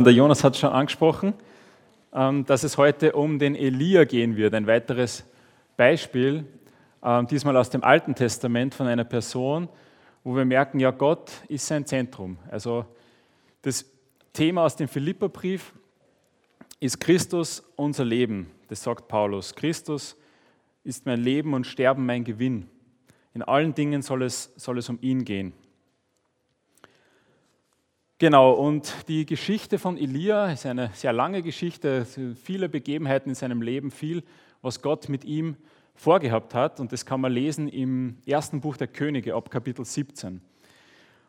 Der Jonas hat schon angesprochen, ähm, dass es heute um den Elia gehen wird. Ein weiteres Beispiel, ähm, diesmal aus dem Alten Testament von einer Person, wo wir merken, ja, Gott ist sein Zentrum. Also das Thema aus dem Philipperbrief ist Christus unser Leben. Das sagt Paulus. Christus ist mein Leben und Sterben mein Gewinn. In allen Dingen soll es, soll es um ihn gehen. Genau, und die Geschichte von Elia ist eine sehr lange Geschichte, viele Begebenheiten in seinem Leben, viel, was Gott mit ihm vorgehabt hat. Und das kann man lesen im ersten Buch der Könige ab Kapitel 17.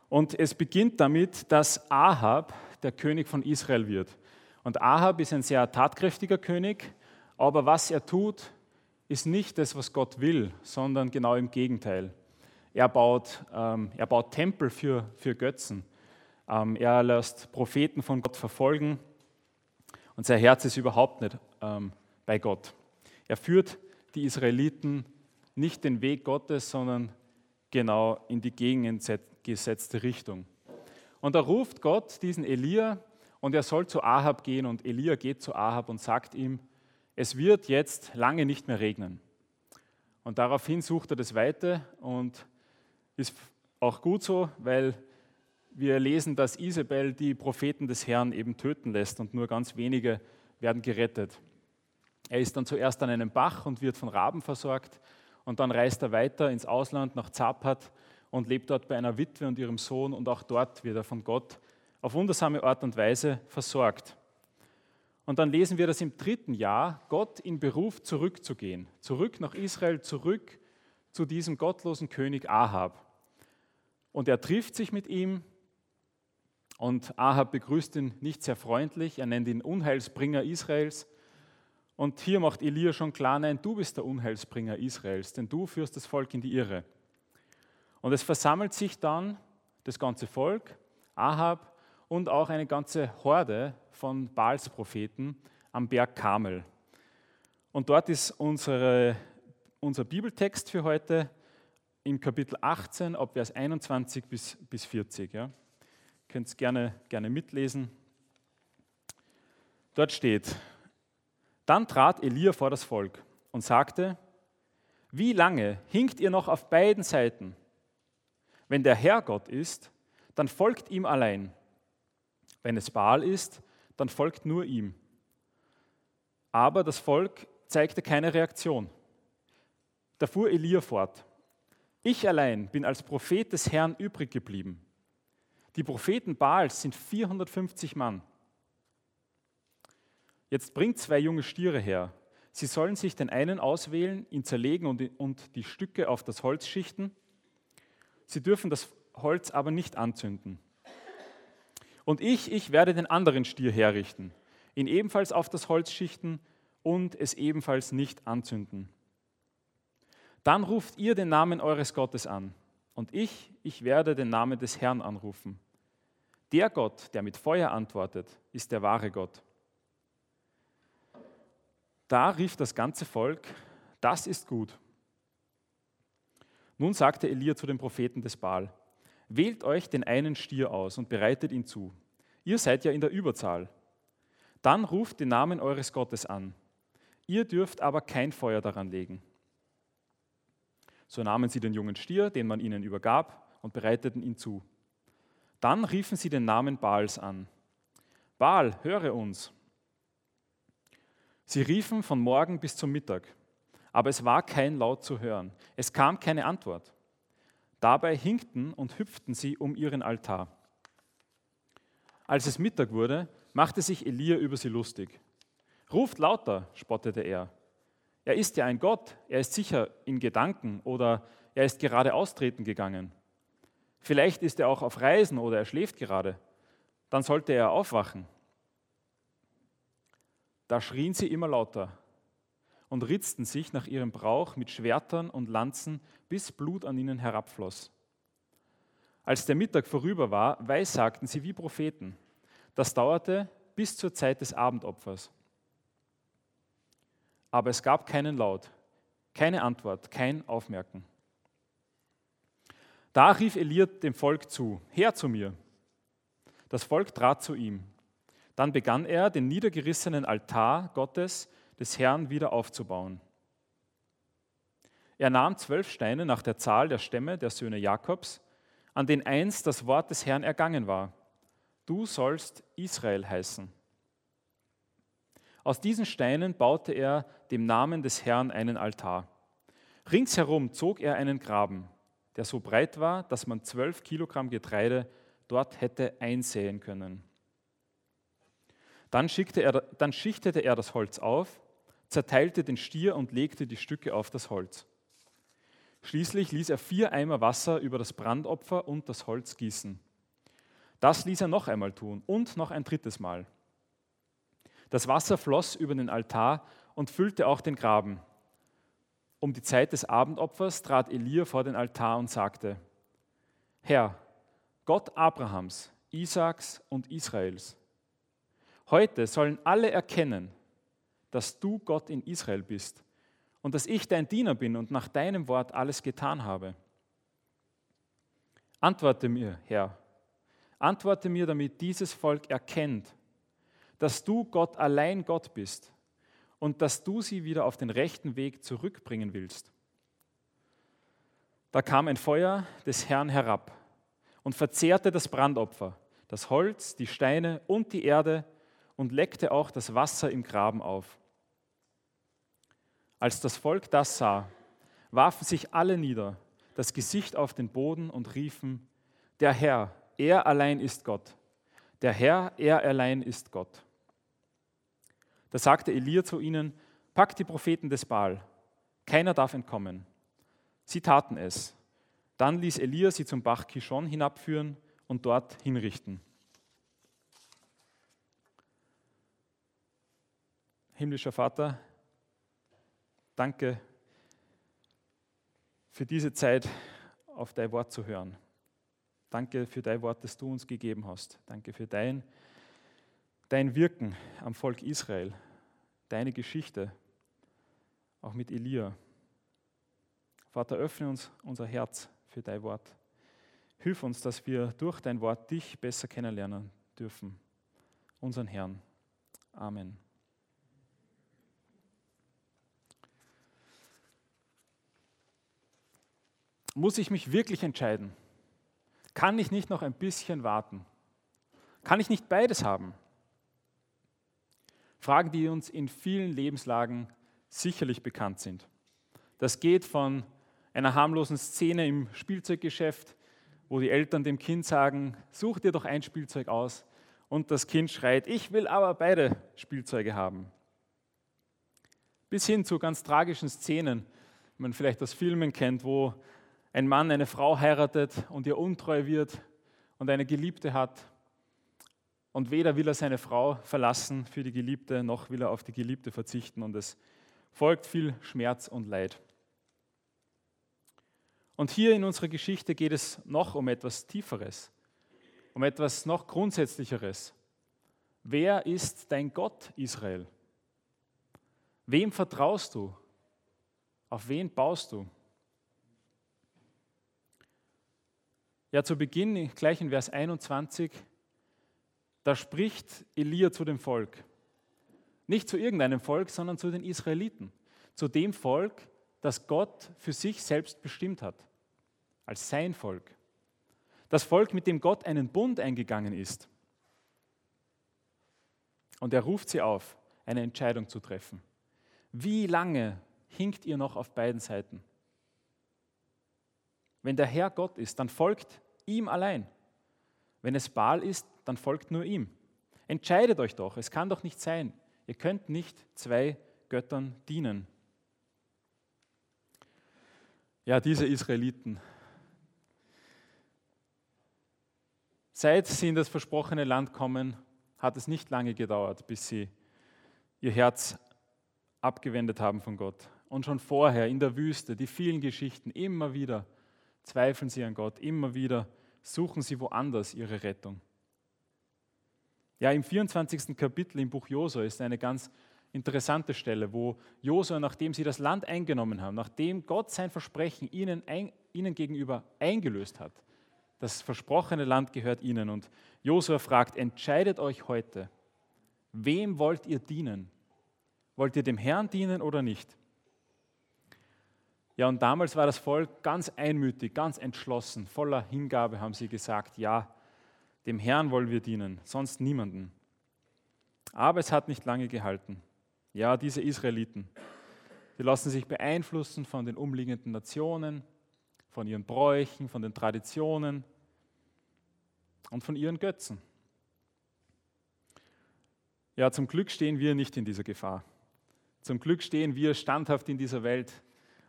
Und es beginnt damit, dass Ahab der König von Israel wird. Und Ahab ist ein sehr tatkräftiger König, aber was er tut, ist nicht das, was Gott will, sondern genau im Gegenteil. Er baut, ähm, er baut Tempel für, für Götzen. Ähm, er lässt Propheten von Gott verfolgen und sein Herz ist überhaupt nicht ähm, bei Gott. Er führt die Israeliten nicht den Weg Gottes, sondern genau in die gegengesetzte Richtung. Und da ruft Gott diesen Elia und er soll zu Ahab gehen und Elia geht zu Ahab und sagt ihm, es wird jetzt lange nicht mehr regnen. Und daraufhin sucht er das Weite und ist auch gut so, weil wir lesen, dass Isabel die Propheten des Herrn eben töten lässt und nur ganz wenige werden gerettet. Er ist dann zuerst an einem Bach und wird von Raben versorgt und dann reist er weiter ins Ausland nach Zapat und lebt dort bei einer Witwe und ihrem Sohn und auch dort wird er von Gott auf wundersame Art und Weise versorgt. Und dann lesen wir, dass im dritten Jahr Gott ihn beruft, zurückzugehen, zurück nach Israel, zurück zu diesem gottlosen König Ahab. Und er trifft sich mit ihm, und Ahab begrüßt ihn nicht sehr freundlich, er nennt ihn Unheilsbringer Israels. Und hier macht Elia schon klar, nein, du bist der Unheilsbringer Israels, denn du führst das Volk in die Irre. Und es versammelt sich dann das ganze Volk, Ahab und auch eine ganze Horde von Baals Propheten am Berg Kamel. Und dort ist unsere, unser Bibeltext für heute im Kapitel 18, ab Vers 21 bis, bis 40. Ja. Könnt es gerne, gerne mitlesen. Dort steht, dann trat Elia vor das Volk und sagte, wie lange hinkt ihr noch auf beiden Seiten? Wenn der Herr Gott ist, dann folgt ihm allein. Wenn es Baal ist, dann folgt nur ihm. Aber das Volk zeigte keine Reaktion. Da fuhr Elia fort. Ich allein bin als Prophet des Herrn übrig geblieben. Die Propheten Baals sind 450 Mann. Jetzt bringt zwei junge Stiere her. Sie sollen sich den einen auswählen, ihn zerlegen und die Stücke auf das Holz schichten. Sie dürfen das Holz aber nicht anzünden. Und ich, ich werde den anderen Stier herrichten, ihn ebenfalls auf das Holz schichten und es ebenfalls nicht anzünden. Dann ruft ihr den Namen eures Gottes an, und ich, ich werde den Namen des Herrn anrufen. Der Gott, der mit Feuer antwortet, ist der wahre Gott. Da rief das ganze Volk, das ist gut. Nun sagte Elia zu den Propheten des Baal, wählt euch den einen Stier aus und bereitet ihn zu. Ihr seid ja in der Überzahl. Dann ruft den Namen eures Gottes an. Ihr dürft aber kein Feuer daran legen. So nahmen sie den jungen Stier, den man ihnen übergab, und bereiteten ihn zu. Dann riefen sie den Namen Baals an. Baal, höre uns. Sie riefen von Morgen bis zum Mittag, aber es war kein Laut zu hören. Es kam keine Antwort. Dabei hinkten und hüpften sie um ihren Altar. Als es Mittag wurde, machte sich Elia über sie lustig. Ruft lauter, spottete er. Er ist ja ein Gott, er ist sicher in Gedanken oder er ist gerade austreten gegangen. Vielleicht ist er auch auf Reisen oder er schläft gerade. Dann sollte er aufwachen. Da schrien sie immer lauter und ritzten sich nach ihrem Brauch mit Schwertern und Lanzen, bis Blut an ihnen herabfloss. Als der Mittag vorüber war, weissagten sie wie Propheten. Das dauerte bis zur Zeit des Abendopfers. Aber es gab keinen Laut, keine Antwort, kein Aufmerken. Da rief Elia dem Volk zu, her zu mir. Das Volk trat zu ihm. Dann begann er, den niedergerissenen Altar Gottes des Herrn wieder aufzubauen. Er nahm zwölf Steine nach der Zahl der Stämme der Söhne Jakobs, an denen einst das Wort des Herrn ergangen war. Du sollst Israel heißen. Aus diesen Steinen baute er dem Namen des Herrn einen Altar. Ringsherum zog er einen Graben, der so breit war, dass man zwölf Kilogramm Getreide dort hätte einsäen können. Dann, er, dann schichtete er das Holz auf, zerteilte den Stier und legte die Stücke auf das Holz. Schließlich ließ er vier Eimer Wasser über das Brandopfer und das Holz gießen. Das ließ er noch einmal tun und noch ein drittes Mal. Das Wasser floss über den Altar und füllte auch den Graben. Um die Zeit des Abendopfers trat Elia vor den Altar und sagte, Herr, Gott Abrahams, Isaaks und Israels, heute sollen alle erkennen, dass du Gott in Israel bist und dass ich dein Diener bin und nach deinem Wort alles getan habe. Antworte mir, Herr, antworte mir, damit dieses Volk erkennt, dass du Gott allein Gott bist und dass du sie wieder auf den rechten Weg zurückbringen willst. Da kam ein Feuer des Herrn herab und verzehrte das Brandopfer, das Holz, die Steine und die Erde und leckte auch das Wasser im Graben auf. Als das Volk das sah, warfen sich alle nieder, das Gesicht auf den Boden und riefen, der Herr, er allein ist Gott. Der Herr, er allein ist Gott. Da sagte Elia zu ihnen, packt die Propheten des Baal, keiner darf entkommen. Sie taten es. Dann ließ Elia sie zum Bach Kishon hinabführen und dort hinrichten. Himmlischer Vater, danke für diese Zeit, auf dein Wort zu hören. Danke für dein Wort, das du uns gegeben hast. Danke für dein dein Wirken am Volk Israel, deine Geschichte, auch mit Elia. Vater, öffne uns unser Herz für dein Wort. Hilf uns, dass wir durch dein Wort dich besser kennenlernen dürfen, unseren Herrn. Amen. Muss ich mich wirklich entscheiden? Kann ich nicht noch ein bisschen warten? Kann ich nicht beides haben? Fragen, die uns in vielen Lebenslagen sicherlich bekannt sind. Das geht von einer harmlosen Szene im Spielzeuggeschäft, wo die Eltern dem Kind sagen, such dir doch ein Spielzeug aus und das Kind schreit, ich will aber beide Spielzeuge haben. Bis hin zu ganz tragischen Szenen, die man vielleicht aus Filmen kennt, wo ein Mann eine Frau heiratet und ihr untreu wird und eine Geliebte hat und weder will er seine Frau verlassen für die Geliebte, noch will er auf die Geliebte verzichten. Und es folgt viel Schmerz und Leid. Und hier in unserer Geschichte geht es noch um etwas Tieferes, um etwas noch Grundsätzlicheres. Wer ist dein Gott, Israel? Wem vertraust du? Auf wen baust du? Ja, zu Beginn, gleich in Vers 21, da spricht Elia zu dem Volk. Nicht zu irgendeinem Volk, sondern zu den Israeliten. Zu dem Volk, das Gott für sich selbst bestimmt hat. Als sein Volk. Das Volk, mit dem Gott einen Bund eingegangen ist. Und er ruft sie auf, eine Entscheidung zu treffen. Wie lange hinkt ihr noch auf beiden Seiten? Wenn der Herr Gott ist, dann folgt ihm allein. Wenn es Baal ist, dann folgt nur ihm. Entscheidet euch doch, es kann doch nicht sein. Ihr könnt nicht zwei Göttern dienen. Ja, diese Israeliten. Seit sie in das versprochene Land kommen, hat es nicht lange gedauert, bis sie ihr Herz abgewendet haben von Gott. Und schon vorher in der Wüste, die vielen Geschichten, immer wieder zweifeln sie an Gott, immer wieder suchen sie woanders ihre Rettung. Ja, im 24. Kapitel im Buch Josua ist eine ganz interessante Stelle, wo Josua, nachdem sie das Land eingenommen haben, nachdem Gott sein Versprechen ihnen, ein, ihnen gegenüber eingelöst hat, das versprochene Land gehört ihnen. Und Josua fragt, entscheidet euch heute, Wem wollt ihr dienen? Wollt ihr dem Herrn dienen oder nicht? Ja, und damals war das Volk ganz einmütig, ganz entschlossen, voller Hingabe haben sie gesagt, ja, dem Herrn wollen wir dienen, sonst niemanden. Aber es hat nicht lange gehalten. Ja, diese Israeliten, die lassen sich beeinflussen von den umliegenden Nationen, von ihren Bräuchen, von den Traditionen und von ihren Götzen. Ja, zum Glück stehen wir nicht in dieser Gefahr. Zum Glück stehen wir standhaft in dieser Welt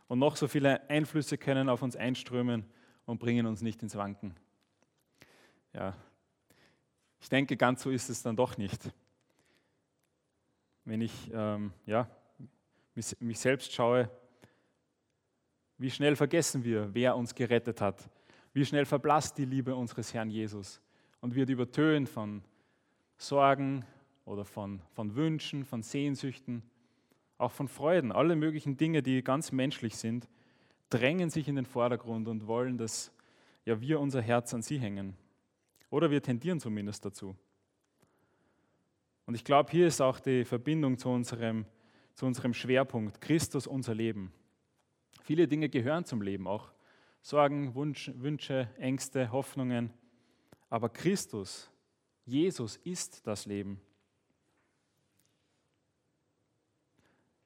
und noch so viele Einflüsse können auf uns einströmen und bringen uns nicht ins Wanken. Ja, ich denke, ganz so ist es dann doch nicht. Wenn ich ähm, ja, mich selbst schaue, wie schnell vergessen wir, wer uns gerettet hat. Wie schnell verblasst die Liebe unseres Herrn Jesus und wird übertönt von Sorgen oder von, von Wünschen, von Sehnsüchten, auch von Freuden. Alle möglichen Dinge, die ganz menschlich sind, drängen sich in den Vordergrund und wollen, dass ja, wir unser Herz an sie hängen. Oder wir tendieren zumindest dazu. Und ich glaube, hier ist auch die Verbindung zu unserem, zu unserem Schwerpunkt, Christus unser Leben. Viele Dinge gehören zum Leben, auch Sorgen, Wunsch, Wünsche, Ängste, Hoffnungen. Aber Christus, Jesus ist das Leben.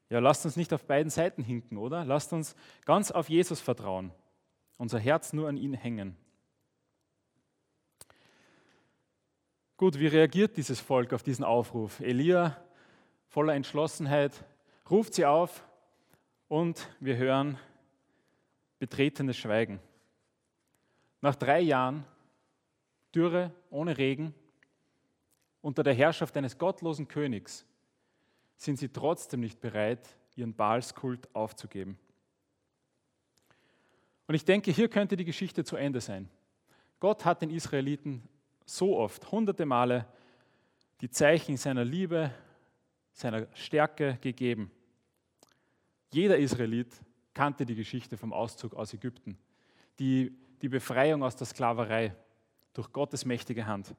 Ja, lasst uns nicht auf beiden Seiten hinken, oder? Lasst uns ganz auf Jesus vertrauen, unser Herz nur an ihn hängen. Gut, wie reagiert dieses Volk auf diesen Aufruf? Elia, voller Entschlossenheit, ruft sie auf, und wir hören betretenes Schweigen. Nach drei Jahren Dürre, ohne Regen, unter der Herrschaft eines gottlosen Königs, sind sie trotzdem nicht bereit, ihren Baalskult aufzugeben. Und ich denke, hier könnte die Geschichte zu Ende sein. Gott hat den Israeliten so oft, hunderte Male, die Zeichen seiner Liebe, seiner Stärke gegeben. Jeder Israelit kannte die Geschichte vom Auszug aus Ägypten, die, die Befreiung aus der Sklaverei durch Gottes mächtige Hand.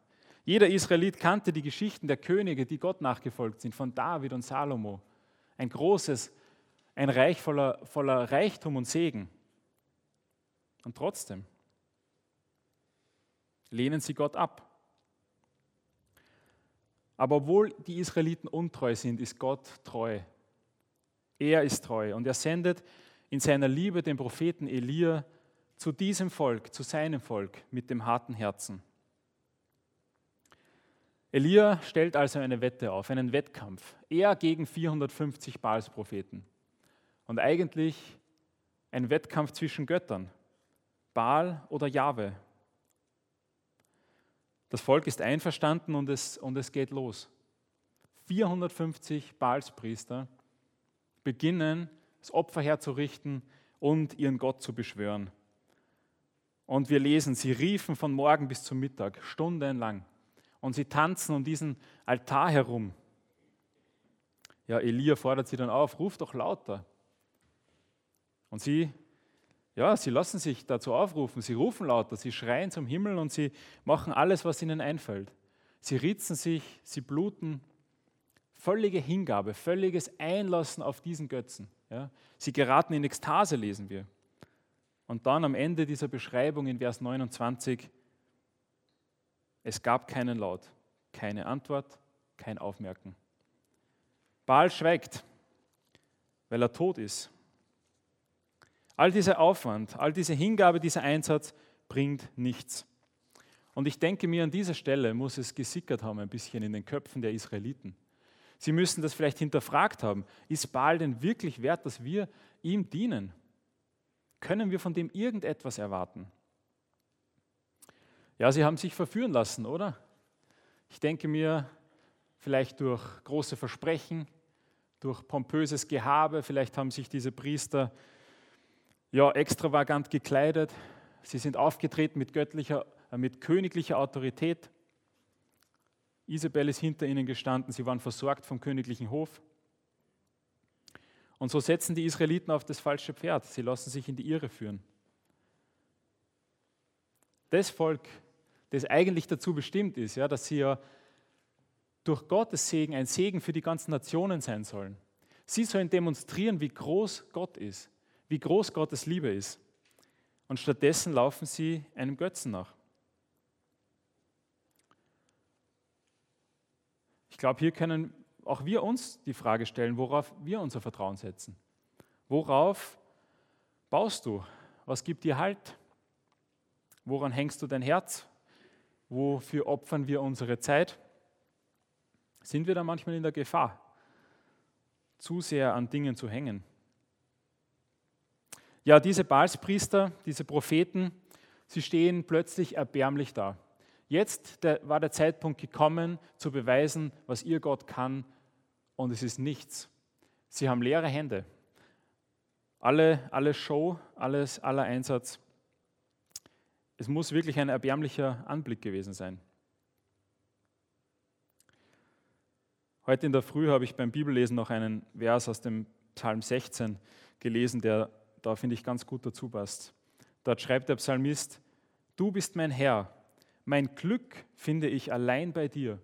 Jeder Israelit kannte die Geschichten der Könige, die Gott nachgefolgt sind, von David und Salomo. Ein großes, ein Reich voller, voller Reichtum und Segen. Und trotzdem lehnen sie Gott ab. Aber obwohl die Israeliten untreu sind, ist Gott treu er ist treu und er sendet in seiner Liebe den Propheten Elia zu diesem Volk, zu seinem Volk mit dem harten Herzen. Elia stellt also eine Wette auf, einen Wettkampf. Er gegen 450 Baalspropheten. Und eigentlich ein Wettkampf zwischen Göttern, Baal oder Jahwe. Das Volk ist einverstanden und es, und es geht los. 450 Baalspriester beginnen, das Opfer herzurichten und ihren Gott zu beschwören. Und wir lesen, sie riefen von morgen bis zum Mittag, stundenlang. Und sie tanzen um diesen Altar herum. Ja, Elia fordert sie dann auf, ruf doch lauter. Und sie, ja, sie lassen sich dazu aufrufen, sie rufen lauter, sie schreien zum Himmel und sie machen alles, was ihnen einfällt. Sie ritzen sich, sie bluten, Völlige Hingabe, völliges Einlassen auf diesen Götzen. Ja. Sie geraten in Ekstase, lesen wir. Und dann am Ende dieser Beschreibung in Vers 29, es gab keinen Laut, keine Antwort, kein Aufmerken. Baal schweigt, weil er tot ist. All dieser Aufwand, all diese Hingabe, dieser Einsatz bringt nichts. Und ich denke mir, an dieser Stelle muss es gesickert haben, ein bisschen in den Köpfen der Israeliten. Sie müssen das vielleicht hinterfragt haben. Ist Baal denn wirklich wert, dass wir ihm dienen? Können wir von dem irgendetwas erwarten? Ja, sie haben sich verführen lassen, oder? Ich denke mir, vielleicht durch große Versprechen, durch pompöses Gehabe, vielleicht haben sich diese Priester ja extravagant gekleidet. Sie sind aufgetreten mit göttlicher, äh, mit königlicher Autorität. Isabel ist hinter ihnen gestanden, sie waren versorgt vom königlichen Hof. Und so setzen die Israeliten auf das falsche Pferd, sie lassen sich in die Irre führen. Das Volk, das eigentlich dazu bestimmt ist, ja, dass sie ja durch Gottes Segen ein Segen für die ganzen Nationen sein sollen. Sie sollen demonstrieren, wie groß Gott ist, wie groß Gottes Liebe ist. Und stattdessen laufen sie einem Götzen nach. Ich glaube, hier können auch wir uns die Frage stellen, worauf wir unser Vertrauen setzen. Worauf baust du? Was gibt dir Halt? Woran hängst du dein Herz? Wofür opfern wir unsere Zeit? Sind wir da manchmal in der Gefahr, zu sehr an Dingen zu hängen? Ja, diese Balspriester, diese Propheten, sie stehen plötzlich erbärmlich da. Jetzt war der Zeitpunkt gekommen, zu beweisen, was ihr Gott kann, und es ist nichts. Sie haben leere Hände. Alle, alle Show, alles, aller Einsatz. Es muss wirklich ein erbärmlicher Anblick gewesen sein. Heute in der Früh habe ich beim Bibellesen noch einen Vers aus dem Psalm 16 gelesen, der da, finde ich, ganz gut dazu passt. Dort schreibt der Psalmist, Du bist mein Herr, mein Glück finde ich allein bei dir.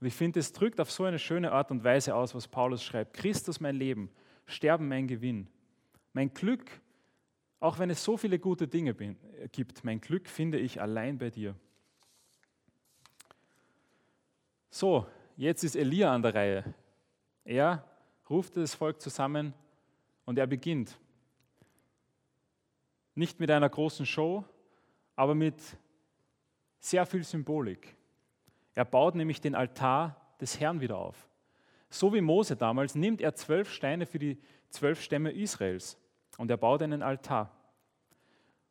Und ich finde, es drückt auf so eine schöne Art und Weise aus, was Paulus schreibt. Christus mein Leben, Sterben mein Gewinn. Mein Glück, auch wenn es so viele gute Dinge gibt, mein Glück finde ich allein bei dir. So, jetzt ist Elia an der Reihe. Er ruft das Volk zusammen und er beginnt. Nicht mit einer großen Show, aber mit sehr viel Symbolik. Er baut nämlich den Altar des Herrn wieder auf. So wie Mose damals nimmt er zwölf Steine für die zwölf Stämme Israels und er baut einen Altar.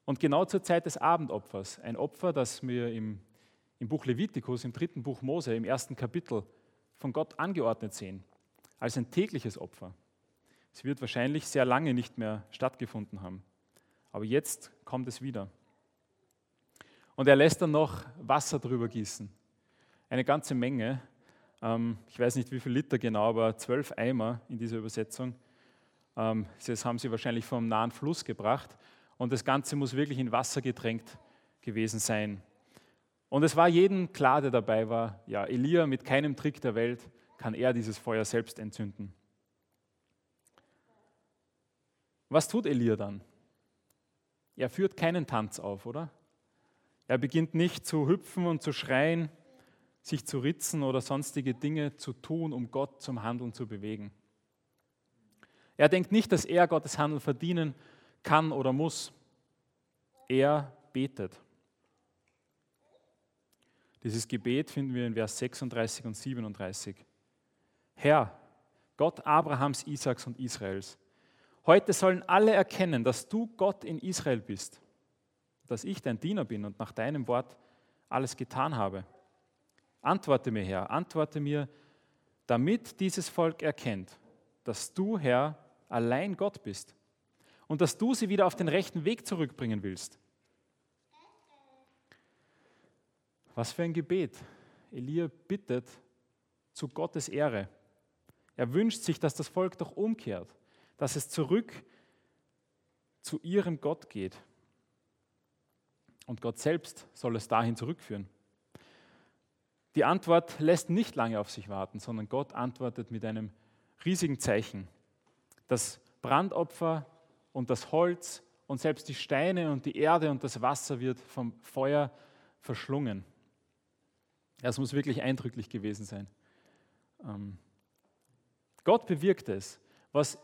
Und genau zur Zeit des Abendopfers, ein Opfer, das wir im, im Buch Levitikus, im dritten Buch Mose, im ersten Kapitel von Gott angeordnet sehen, als ein tägliches Opfer. Es wird wahrscheinlich sehr lange nicht mehr stattgefunden haben. Aber jetzt kommt es wieder. Und er lässt dann noch Wasser drüber gießen eine ganze Menge. Ähm, ich weiß nicht, wie viel Liter genau, aber zwölf Eimer in dieser Übersetzung. Ähm, das haben sie wahrscheinlich vom nahen Fluss gebracht. Und das Ganze muss wirklich in Wasser getränkt gewesen sein. Und es war jedem klar, der dabei war, ja, Elia mit keinem Trick der Welt kann er dieses Feuer selbst entzünden. Was tut Elia dann? Er führt keinen Tanz auf, oder? Er beginnt nicht zu hüpfen und zu schreien, sich zu ritzen oder sonstige Dinge zu tun, um Gott zum Handeln zu bewegen. Er denkt nicht, dass er Gottes Handeln verdienen kann oder muss. Er betet. Dieses Gebet finden wir in Vers 36 und 37. Herr, Gott Abrahams, Isaaks und Israels, heute sollen alle erkennen, dass du Gott in Israel bist, dass ich dein Diener bin und nach deinem Wort alles getan habe. Antworte mir, Herr, antworte mir, damit dieses Volk erkennt, dass du, Herr, allein Gott bist und dass du sie wieder auf den rechten Weg zurückbringen willst. Was für ein Gebet. Elia bittet zu Gottes Ehre. Er wünscht sich, dass das Volk doch umkehrt, dass es zurück zu ihrem Gott geht. Und Gott selbst soll es dahin zurückführen. Die Antwort lässt nicht lange auf sich warten, sondern Gott antwortet mit einem riesigen Zeichen. Das Brandopfer und das Holz und selbst die Steine und die Erde und das Wasser wird vom Feuer verschlungen. Das muss wirklich eindrücklich gewesen sein. Ähm, Gott bewirkt es, was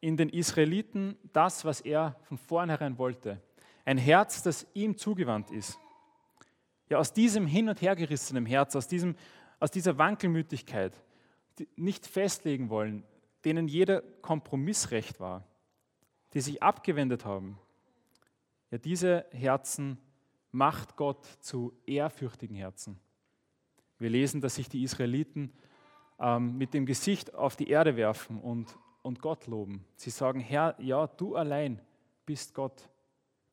in den Israeliten das, was er von vornherein wollte. Ein Herz, das ihm zugewandt ist ja, aus diesem hin und her gerissenen Herz, aus, diesem, aus dieser Wankelmütigkeit, die nicht festlegen wollen, denen jeder Kompromissrecht war, die sich abgewendet haben, ja, diese Herzen macht Gott zu ehrfürchtigen Herzen. Wir lesen, dass sich die Israeliten ähm, mit dem Gesicht auf die Erde werfen und, und Gott loben. Sie sagen, Herr, ja, du allein bist Gott.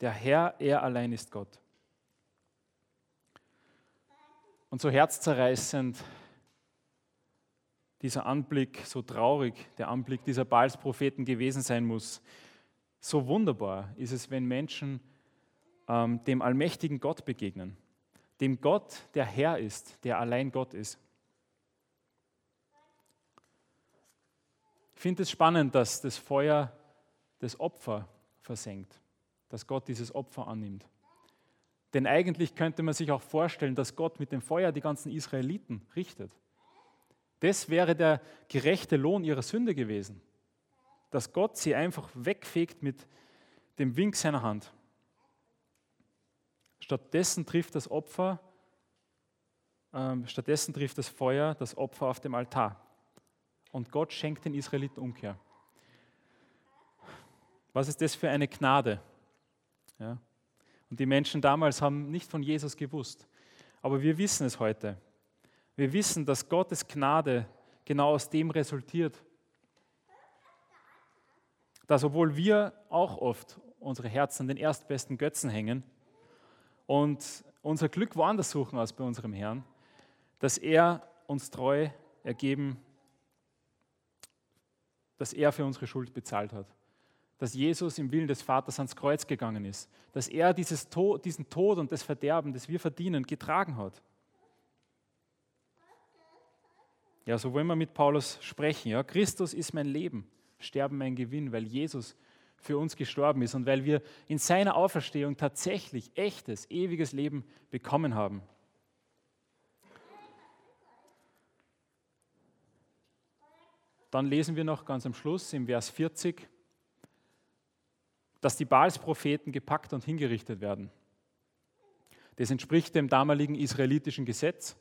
Der Herr, er allein ist Gott. Und so herzzerreißend dieser Anblick, so traurig der Anblick dieser Baalspropheten gewesen sein muss, so wunderbar ist es, wenn Menschen ähm, dem allmächtigen Gott begegnen, dem Gott, der Herr ist, der allein Gott ist. Ich finde es spannend, dass das Feuer das Opfer versenkt, dass Gott dieses Opfer annimmt. Denn eigentlich könnte man sich auch vorstellen, dass Gott mit dem Feuer die ganzen Israeliten richtet. Das wäre der gerechte Lohn ihrer Sünde gewesen, dass Gott sie einfach wegfegt mit dem Wink seiner Hand. Stattdessen trifft das Opfer, äh, stattdessen trifft das Feuer das Opfer auf dem Altar. Und Gott schenkt den Israeliten Umkehr. Was ist das für eine Gnade? Ja. Und die Menschen damals haben nicht von Jesus gewusst. Aber wir wissen es heute. Wir wissen, dass Gottes Gnade genau aus dem resultiert, dass obwohl wir auch oft unsere Herzen an den erstbesten Götzen hängen und unser Glück woanders suchen als bei unserem Herrn, dass er uns treu ergeben, dass er für unsere Schuld bezahlt hat dass Jesus im Willen des Vaters ans Kreuz gegangen ist, dass er dieses Tod, diesen Tod und das Verderben, das wir verdienen, getragen hat. Ja, so wollen wir mit Paulus sprechen. Ja, Christus ist mein Leben, Sterben mein Gewinn, weil Jesus für uns gestorben ist und weil wir in seiner Auferstehung tatsächlich echtes, ewiges Leben bekommen haben. Dann lesen wir noch ganz am Schluss im Vers 40 dass die Baals-Propheten gepackt und hingerichtet werden. Das entspricht dem damaligen israelitischen Gesetz,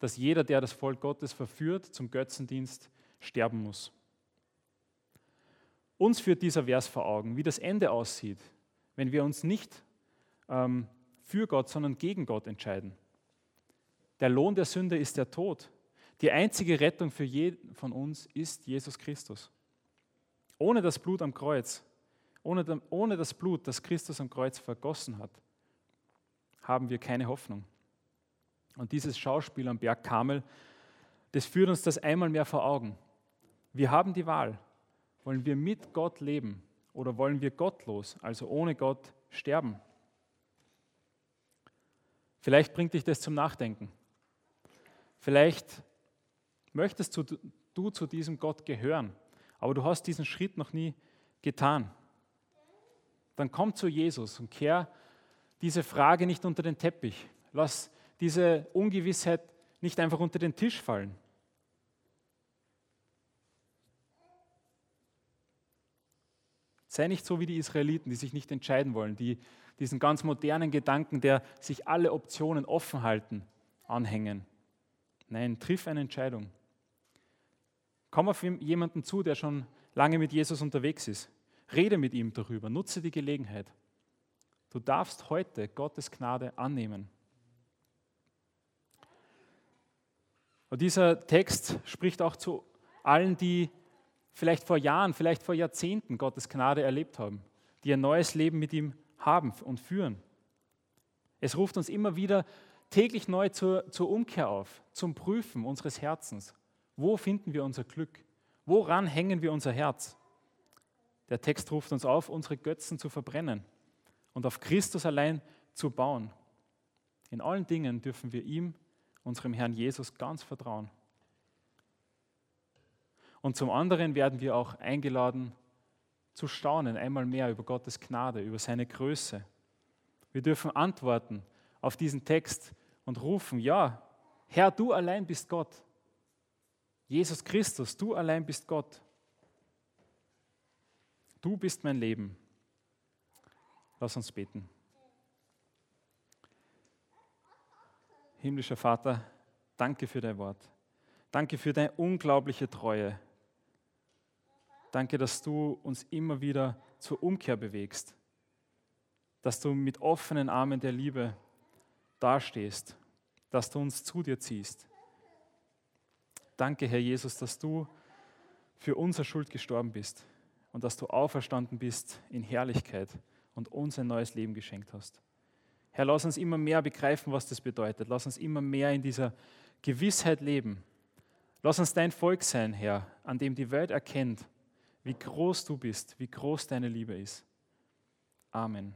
dass jeder, der das Volk Gottes verführt zum Götzendienst, sterben muss. Uns führt dieser Vers vor Augen, wie das Ende aussieht, wenn wir uns nicht ähm, für Gott, sondern gegen Gott entscheiden. Der Lohn der Sünde ist der Tod. Die einzige Rettung für jeden von uns ist Jesus Christus. Ohne das Blut am Kreuz ohne, das Blut, das Christus am Kreuz vergossen hat, haben wir keine Hoffnung. Und dieses Schauspiel am Berg Kamel, das führt uns das einmal mehr vor Augen. Wir haben die Wahl. Wollen wir mit Gott leben oder wollen wir gottlos, also ohne Gott, sterben? Vielleicht bringt dich das zum Nachdenken. Vielleicht möchtest du, du zu diesem Gott gehören, aber du hast diesen Schritt noch nie getan dann komm zu Jesus und kehr diese Frage nicht unter den Teppich. Lass diese Ungewissheit nicht einfach unter den Tisch fallen. Sei nicht so wie die Israeliten, die sich nicht entscheiden wollen, die diesen ganz modernen Gedanken, der sich alle Optionen offen halten, anhängen. Nein, triff eine Entscheidung. Komm auf jemanden zu, der schon lange mit Jesus unterwegs ist. Rede mit ihm darüber, nutze die Gelegenheit. Du darfst heute Gottes Gnade annehmen. Und dieser Text spricht auch zu allen, die vielleicht vor Jahren, vielleicht vor Jahrzehnten Gottes Gnade erlebt haben, die ein neues Leben mit ihm haben und führen. Es ruft uns immer wieder täglich neu zur, zur Umkehr auf, zum Prüfen unseres Herzens. Wo finden wir unser Glück? Woran hängen wir unser Herz? Der Text ruft uns auf, unsere Götzen zu verbrennen und auf Christus allein zu bauen. In allen Dingen dürfen wir ihm, unserem Herrn Jesus, ganz vertrauen. Und zum anderen werden wir auch eingeladen zu staunen, einmal mehr über Gottes Gnade, über seine Größe. Wir dürfen antworten auf diesen Text und rufen, ja, Herr, du allein bist Gott. Jesus Christus, du allein bist Gott. Du bist mein Leben. Lass uns beten. Himmlischer Vater, danke für dein Wort. Danke für deine unglaubliche Treue. Danke, dass du uns immer wieder zur Umkehr bewegst. Dass du mit offenen Armen der Liebe dastehst. Dass du uns zu dir ziehst. Danke, Herr Jesus, dass du für unsere Schuld gestorben bist und dass du auferstanden bist in Herrlichkeit und uns ein neues Leben geschenkt hast. Herr, lass uns immer mehr begreifen, was das bedeutet. Lass uns immer mehr in dieser Gewissheit leben. Lass uns dein Volk sein, Herr, an dem die Welt erkennt, wie groß du bist, wie groß deine Liebe ist. Amen.